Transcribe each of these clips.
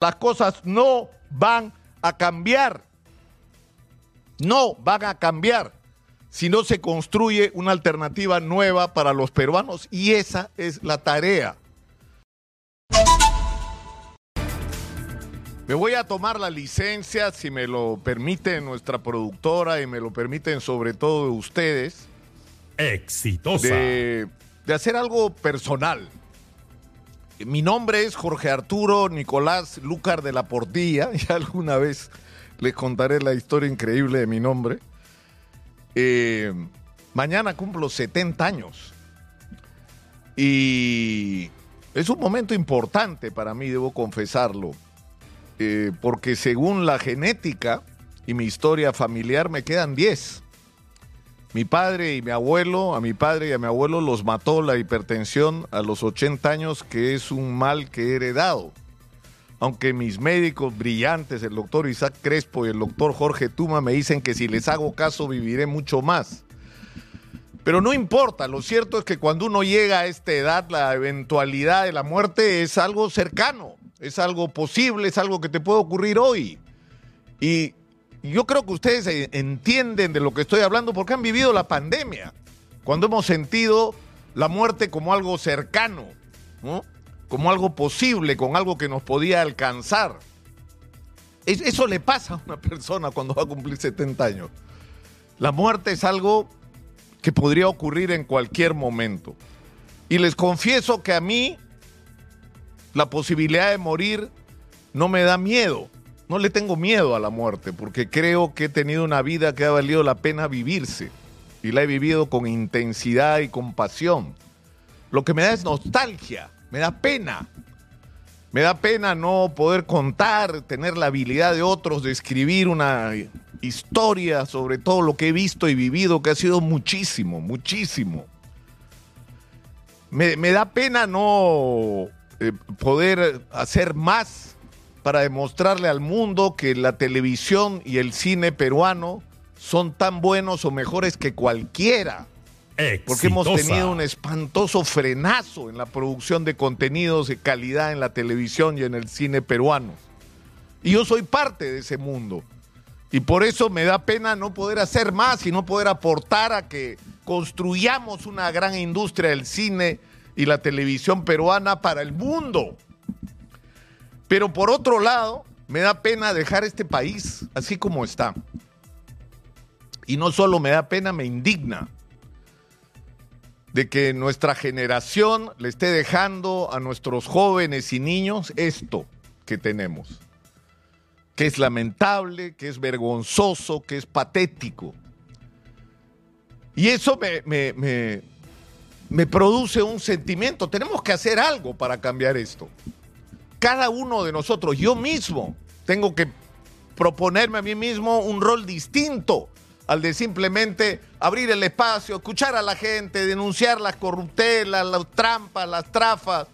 Las cosas no van a cambiar. No van a cambiar si no se construye una alternativa nueva para los peruanos y esa es la tarea. Me voy a tomar la licencia, si me lo permite nuestra productora y me lo permiten sobre todo ustedes, Exitosa. de, de hacer algo personal. Mi nombre es Jorge Arturo Nicolás Lúcar de la Portilla. Ya alguna vez les contaré la historia increíble de mi nombre. Eh, mañana cumplo 70 años. Y es un momento importante para mí, debo confesarlo. Eh, porque según la genética y mi historia familiar me quedan 10. Mi padre y mi abuelo, a mi padre y a mi abuelo los mató la hipertensión a los 80 años, que es un mal que he heredado. Aunque mis médicos brillantes, el doctor Isaac Crespo y el doctor Jorge Tuma, me dicen que si les hago caso viviré mucho más. Pero no importa, lo cierto es que cuando uno llega a esta edad, la eventualidad de la muerte es algo cercano, es algo posible, es algo que te puede ocurrir hoy. Y yo creo que ustedes eh, entienden de lo que estoy hablando porque han vivido la pandemia, cuando hemos sentido la muerte como algo cercano, ¿no? como algo posible, con algo que nos podía alcanzar. Es- Eso le pasa a una persona cuando va a cumplir 70 años. La muerte es algo que podría ocurrir en cualquier momento. Y les confieso que a mí la posibilidad de morir no me da miedo. No le tengo miedo a la muerte porque creo que he tenido una vida que ha valido la pena vivirse y la he vivido con intensidad y con pasión. Lo que me da es nostalgia, me da pena. Me da pena no poder contar, tener la habilidad de otros de escribir una historia sobre todo lo que he visto y vivido, que ha sido muchísimo, muchísimo. Me, me da pena no eh, poder hacer más para demostrarle al mundo que la televisión y el cine peruano son tan buenos o mejores que cualquiera porque hemos tenido un espantoso frenazo en la producción de contenidos de calidad en la televisión y en el cine peruano. Y yo soy parte de ese mundo. Y por eso me da pena no poder hacer más y no poder aportar a que construyamos una gran industria del cine y la televisión peruana para el mundo. Pero por otro lado, me da pena dejar este país así como está. Y no solo me da pena, me indigna de que nuestra generación le esté dejando a nuestros jóvenes y niños esto que tenemos, que es lamentable, que es vergonzoso, que es patético. Y eso me, me- me- produce un sentimiento, tenemos que hacer algo para cambiar esto. Cada uno de nosotros, yo mismo, tengo que proponerme a mí mismo un rol distinto al de simplemente abrir el espacio, escuchar a la gente, denunciar las corruptelas, las trampas, las trafas,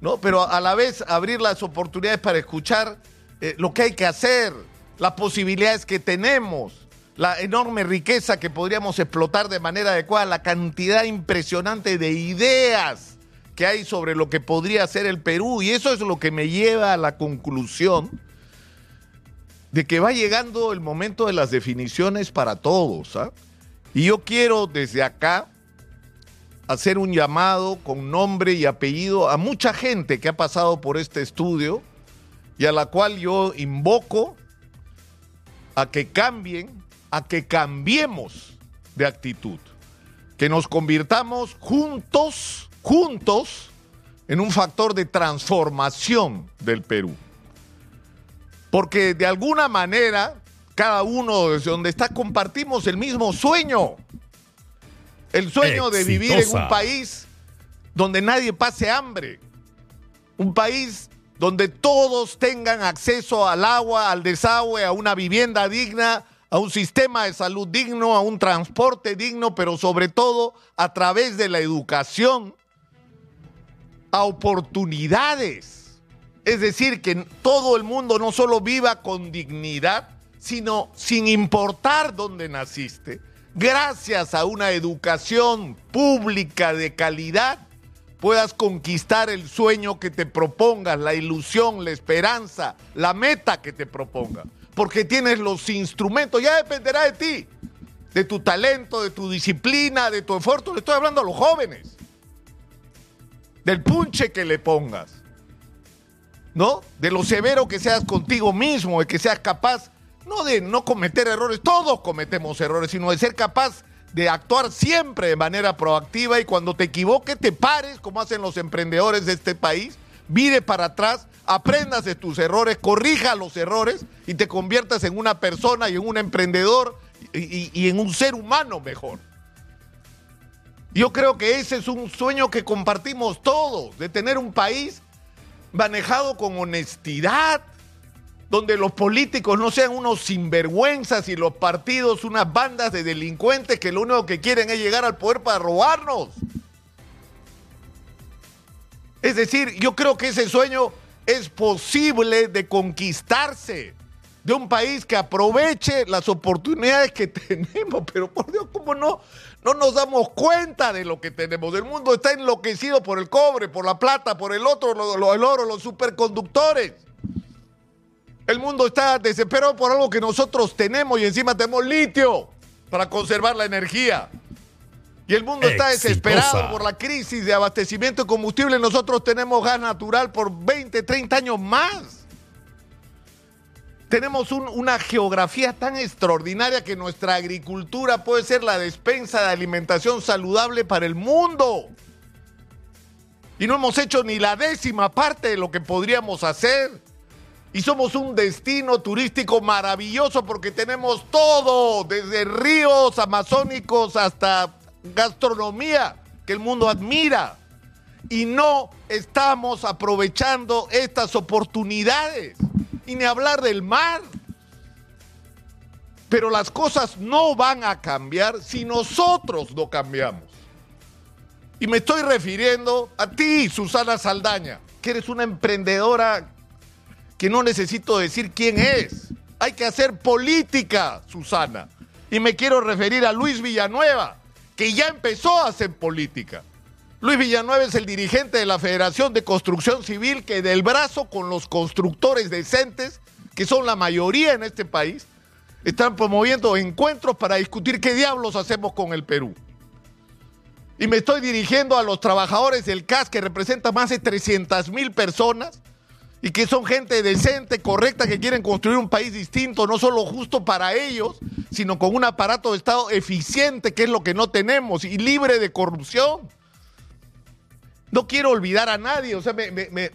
¿no? Pero a la vez abrir las oportunidades para escuchar eh, lo que hay que hacer, las posibilidades que tenemos, la enorme riqueza que podríamos explotar de manera adecuada, la cantidad impresionante de ideas que hay sobre lo que podría ser el Perú. Y eso es lo que me lleva a la conclusión de que va llegando el momento de las definiciones para todos. ¿ah? Y yo quiero desde acá hacer un llamado con nombre y apellido a mucha gente que ha pasado por este estudio y a la cual yo invoco a que cambien, a que cambiemos de actitud, que nos convirtamos juntos, juntos, en un factor de transformación del Perú. Porque de alguna manera, cada uno desde donde está compartimos el mismo sueño. El sueño de vivir en un país donde nadie pase hambre. Un país donde todos tengan acceso al agua, al desagüe, a una vivienda digna, a un sistema de salud digno, a un transporte digno, pero sobre todo a través de la educación, a oportunidades. Es decir, que todo el mundo no solo viva con dignidad, sino sin importar dónde naciste, gracias a una educación pública de calidad, puedas conquistar el sueño que te propongas, la ilusión, la esperanza, la meta que te propongas. Porque tienes los instrumentos, ya dependerá de ti, de tu talento, de tu disciplina, de tu esfuerzo. Le estoy hablando a los jóvenes, del punche que le pongas, ¿no? De lo severo que seas contigo mismo, de que seas capaz, no de no cometer errores, todos cometemos errores, sino de ser capaz de actuar siempre de manera proactiva y cuando te equivoques te pares, como hacen los emprendedores de este país, vire para atrás, aprendas de tus errores, corrija los errores y te conviertas en una persona y en un emprendedor y, y en un ser humano mejor. Yo creo que ese es un sueño que compartimos todos, de tener un país manejado con honestidad, donde los políticos no sean unos sinvergüenzas y los partidos unas bandas de delincuentes que lo único que quieren es llegar al poder para robarnos. Es decir, yo creo que ese sueño es posible de conquistarse de un país que aproveche las oportunidades que tenemos, pero por Dios, ¿cómo no? No nos damos cuenta de lo que tenemos. El mundo está enloquecido por el cobre, por la plata, por el otro, lo, lo, el oro, los superconductores. El mundo está desesperado por algo que nosotros tenemos y encima tenemos litio para conservar la energía. Y el mundo está desesperado por la crisis de abastecimiento de combustible. Nosotros tenemos gas natural por 20, 30 años más. Tenemos un, una geografía tan extraordinaria que nuestra agricultura puede ser la despensa de alimentación saludable para el mundo. Y no hemos hecho ni la décima parte de lo que podríamos hacer. Y somos un destino turístico maravilloso porque tenemos todo, desde ríos amazónicos hasta gastronomía que el mundo admira. Y no estamos aprovechando estas oportunidades. Ni hablar del mar. Pero las cosas no van a cambiar si nosotros no cambiamos. Y me estoy refiriendo a ti, Susana Saldaña, que eres una emprendedora que no necesito decir quién es. Hay que hacer política, Susana. Y me quiero referir a Luis Villanueva, que ya empezó a hacer política. Luis Villanueva es el dirigente de la Federación de Construcción Civil que del brazo con los constructores decentes, que son la mayoría en este país, están promoviendo encuentros para discutir qué diablos hacemos con el Perú. Y me estoy dirigiendo a los trabajadores del CAS que representan más de 300 mil personas y que son gente decente, correcta, que quieren construir un país distinto, no solo justo para ellos, sino con un aparato de Estado eficiente, que es lo que no tenemos, y libre de corrupción. No quiero olvidar a nadie, o sea, me, me, me,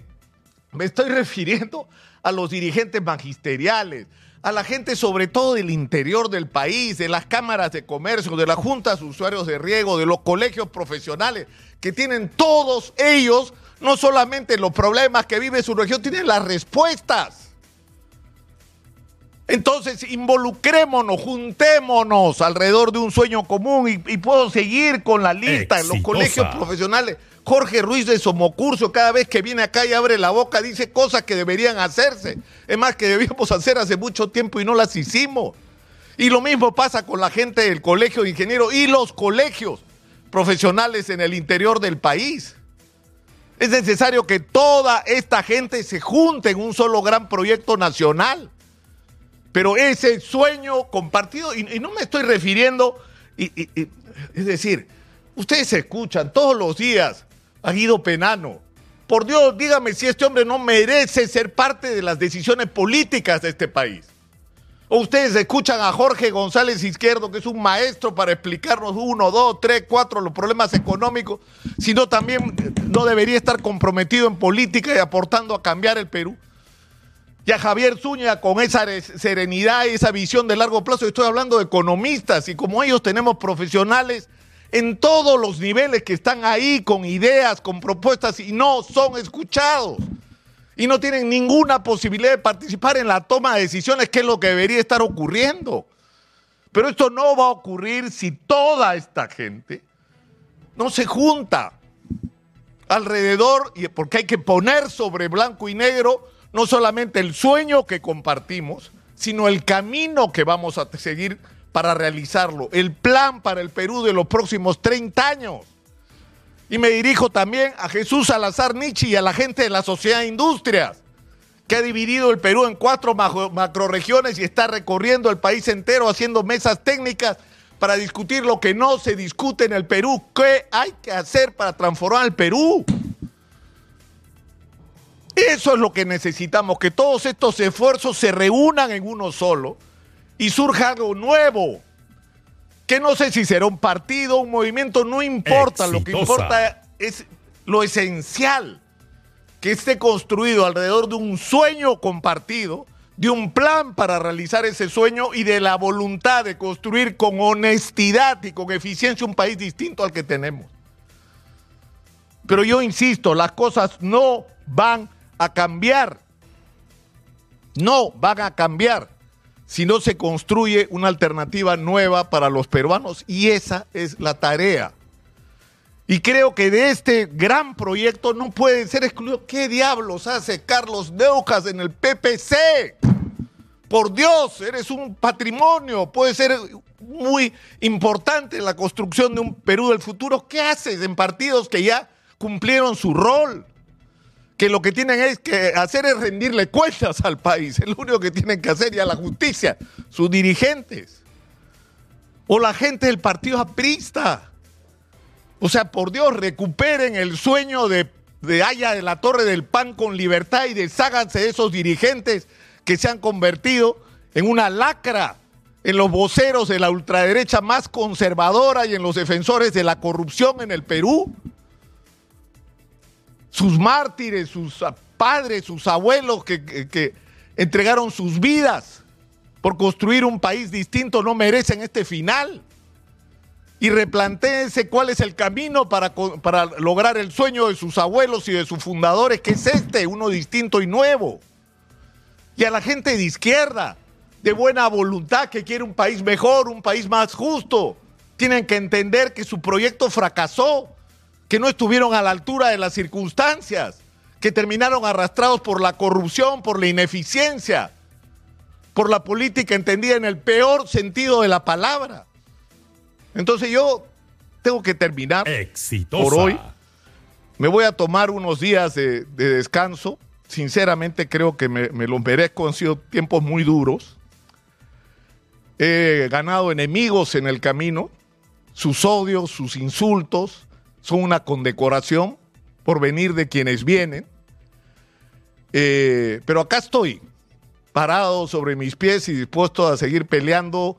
me estoy refiriendo a los dirigentes magisteriales, a la gente sobre todo del interior del país, de las cámaras de comercio, de las juntas de usuarios de riego, de los colegios profesionales, que tienen todos ellos no solamente los problemas que vive su región, tienen las respuestas. Entonces, involucrémonos, juntémonos alrededor de un sueño común y, y puedo seguir con la lista en los colegios profesionales. Jorge Ruiz de Somocurso, cada vez que viene acá y abre la boca, dice cosas que deberían hacerse. Es más, que debíamos hacer hace mucho tiempo y no las hicimos. Y lo mismo pasa con la gente del colegio de ingenieros y los colegios profesionales en el interior del país. Es necesario que toda esta gente se junte en un solo gran proyecto nacional. Pero ese sueño compartido, y, no me estoy refiriendo, y, es decir, ustedes escuchan todos los días a Guido Penano. Por Dios, dígame si este hombre no merece ser parte de las decisiones políticas de este país. O ustedes escuchan a Jorge González Izquierdo, que es un maestro para explicarnos uno, dos, tres, cuatro los problemas económicos, sino también no debería estar comprometido en política y aportando a cambiar el Perú. Y a Javier Zúñiga con esa serenidad y esa visión de largo plazo, estoy hablando de economistas y como ellos tenemos profesionales en todos los niveles que están ahí con ideas, con propuestas y no son escuchados y no tienen ninguna posibilidad de participar en la toma de decisiones, que es lo que debería estar ocurriendo. Pero esto no va a ocurrir si toda esta gente no se junta alrededor, porque hay que poner sobre blanco y negro no solamente el sueño que compartimos, sino el camino que vamos a seguir para realizarlo, el plan para el Perú de los próximos 30 años. Y me dirijo también a Jesús Salazar Nietzsche y a la gente de la Sociedad de Industrias, que ha dividido el Perú en cuatro macroregiones y está recorriendo el país entero haciendo mesas técnicas para discutir lo que no se discute en el Perú. ¿Qué hay que hacer para transformar el Perú? Eso es lo que necesitamos, que todos estos esfuerzos se reúnan en uno solo y surja algo nuevo. Que no sé si será un partido, un movimiento, no importa. Lo que importa es lo esencial, que esté construido alrededor de un sueño compartido de un plan para realizar ese sueño y de la voluntad de construir con honestidad y con eficiencia un país distinto al que tenemos. Pero yo insisto, las cosas no van a cambiar. No van a cambiar si no se construye una alternativa nueva para los peruanos y esa es la tarea. Y creo que de este gran proyecto no puede ser excluido. ¿Qué diablos hace Carlos Neucas en el PPC? Por Dios, eres un patrimonio, puede ser muy importante en la construcción de un Perú del futuro. ¿Qué haces en partidos que ya cumplieron su rol? Que lo que tienen es que hacer es rendirle cuentas al país. Es lo único que tienen que hacer y a la justicia, sus dirigentes. O la gente del partido aprista. O sea, por Dios, recuperen el sueño de, de Haya de la Torre del Pan con libertad y desháganse de esos dirigentes que se han convertido en una lacra en los voceros de la ultraderecha más conservadora y en los defensores de la corrupción en el Perú. Sus mártires, sus padres, sus abuelos que, entregaron sus vidas por construir un país distinto no merecen este final y replanteense cuál es el camino para, para, lograr el sueño de sus abuelos y de sus fundadores, que es este, uno distinto y nuevo. Y a la gente de izquierda, de buena voluntad, que quiere un país mejor, un país más justo, tienen que entender que su proyecto fracasó, que no estuvieron a la altura de las circunstancias, que terminaron arrastrados por la corrupción, por la ineficiencia, por la política entendida en el peor sentido de la palabra. Entonces yo tengo que terminar por hoy. Me voy a tomar unos días de, descanso. Sinceramente creo que me, me los merezco. Han sido tiempos muy duros. He ganado enemigos en el camino. Sus odios, sus insultos son una condecoración por venir de quienes vienen. Eh, pero acá estoy, parado sobre mis pies y dispuesto a seguir peleando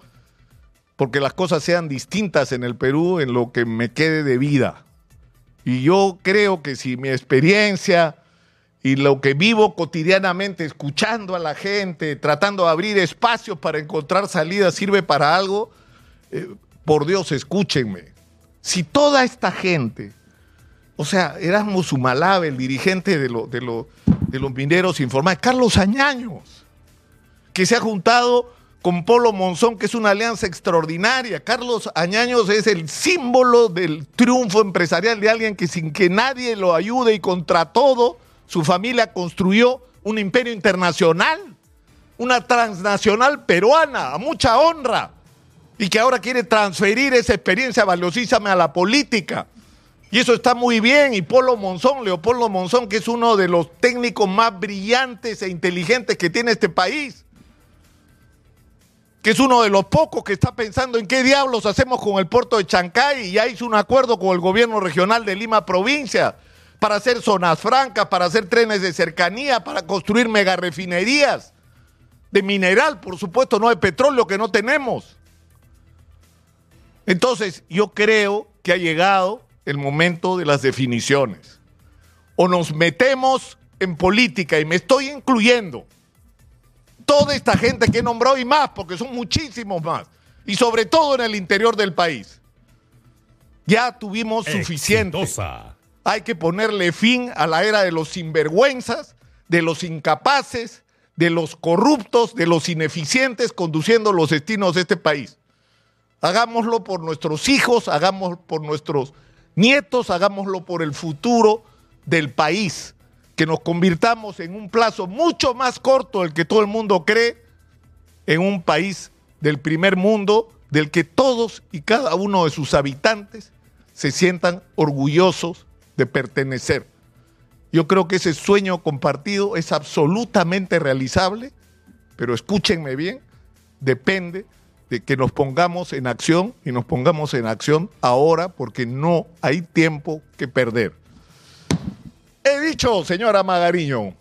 porque las cosas sean distintas en el Perú en lo que me quede de vida. Y yo creo que si mi experiencia y lo que vivo cotidianamente, escuchando a la gente, tratando de abrir espacios para encontrar salidas, sirve para algo, eh, por Dios, escúchenme. Si toda esta gente, o sea, Erasmus Humalabe, el dirigente de, de, de los mineros informales, Carlos Añaños, que se ha juntado con Polo Monzón, que es una alianza extraordinaria. Carlos Añaños es el símbolo del triunfo empresarial de alguien que sin que nadie lo ayude y contra todo, su familia construyó un imperio internacional, una transnacional peruana, a mucha honra, y que ahora quiere transferir esa experiencia valiosísima a la política. Y eso está muy bien. Y Polo Monzón, Leopoldo Monzón, que es uno de los técnicos más brillantes e inteligentes que tiene este país que es uno de los pocos que está pensando en qué diablos hacemos con el puerto de Chancay y ya hizo un acuerdo con el gobierno regional de Lima provincia para hacer zonas francas, para hacer trenes de cercanía, para construir megarefinerías de mineral, por supuesto, no de petróleo que no tenemos. Entonces, yo creo que ha llegado el momento de las definiciones. O nos metemos en política, y me estoy incluyendo, toda esta gente que nombró y más, porque son muchísimos más, y sobre todo en el interior del país. Ya tuvimos suficiente. Hay que ponerle fin a la era de los sinvergüenzas, de los incapaces, de los corruptos, de los ineficientes conduciendo los destinos de este país. Hagámoslo por nuestros hijos, hagámoslo por nuestros nietos, hagámoslo por el futuro del país que nos convirtamos en un plazo mucho más corto del que todo el mundo cree, en un país del primer mundo del que todos y cada uno de sus habitantes se sientan orgullosos de pertenecer. Yo creo que ese sueño compartido es absolutamente realizable, pero escúchenme bien, depende de que nos pongamos en acción y nos pongamos en acción ahora porque no hay tiempo que perder. He dicho, señora Magariño.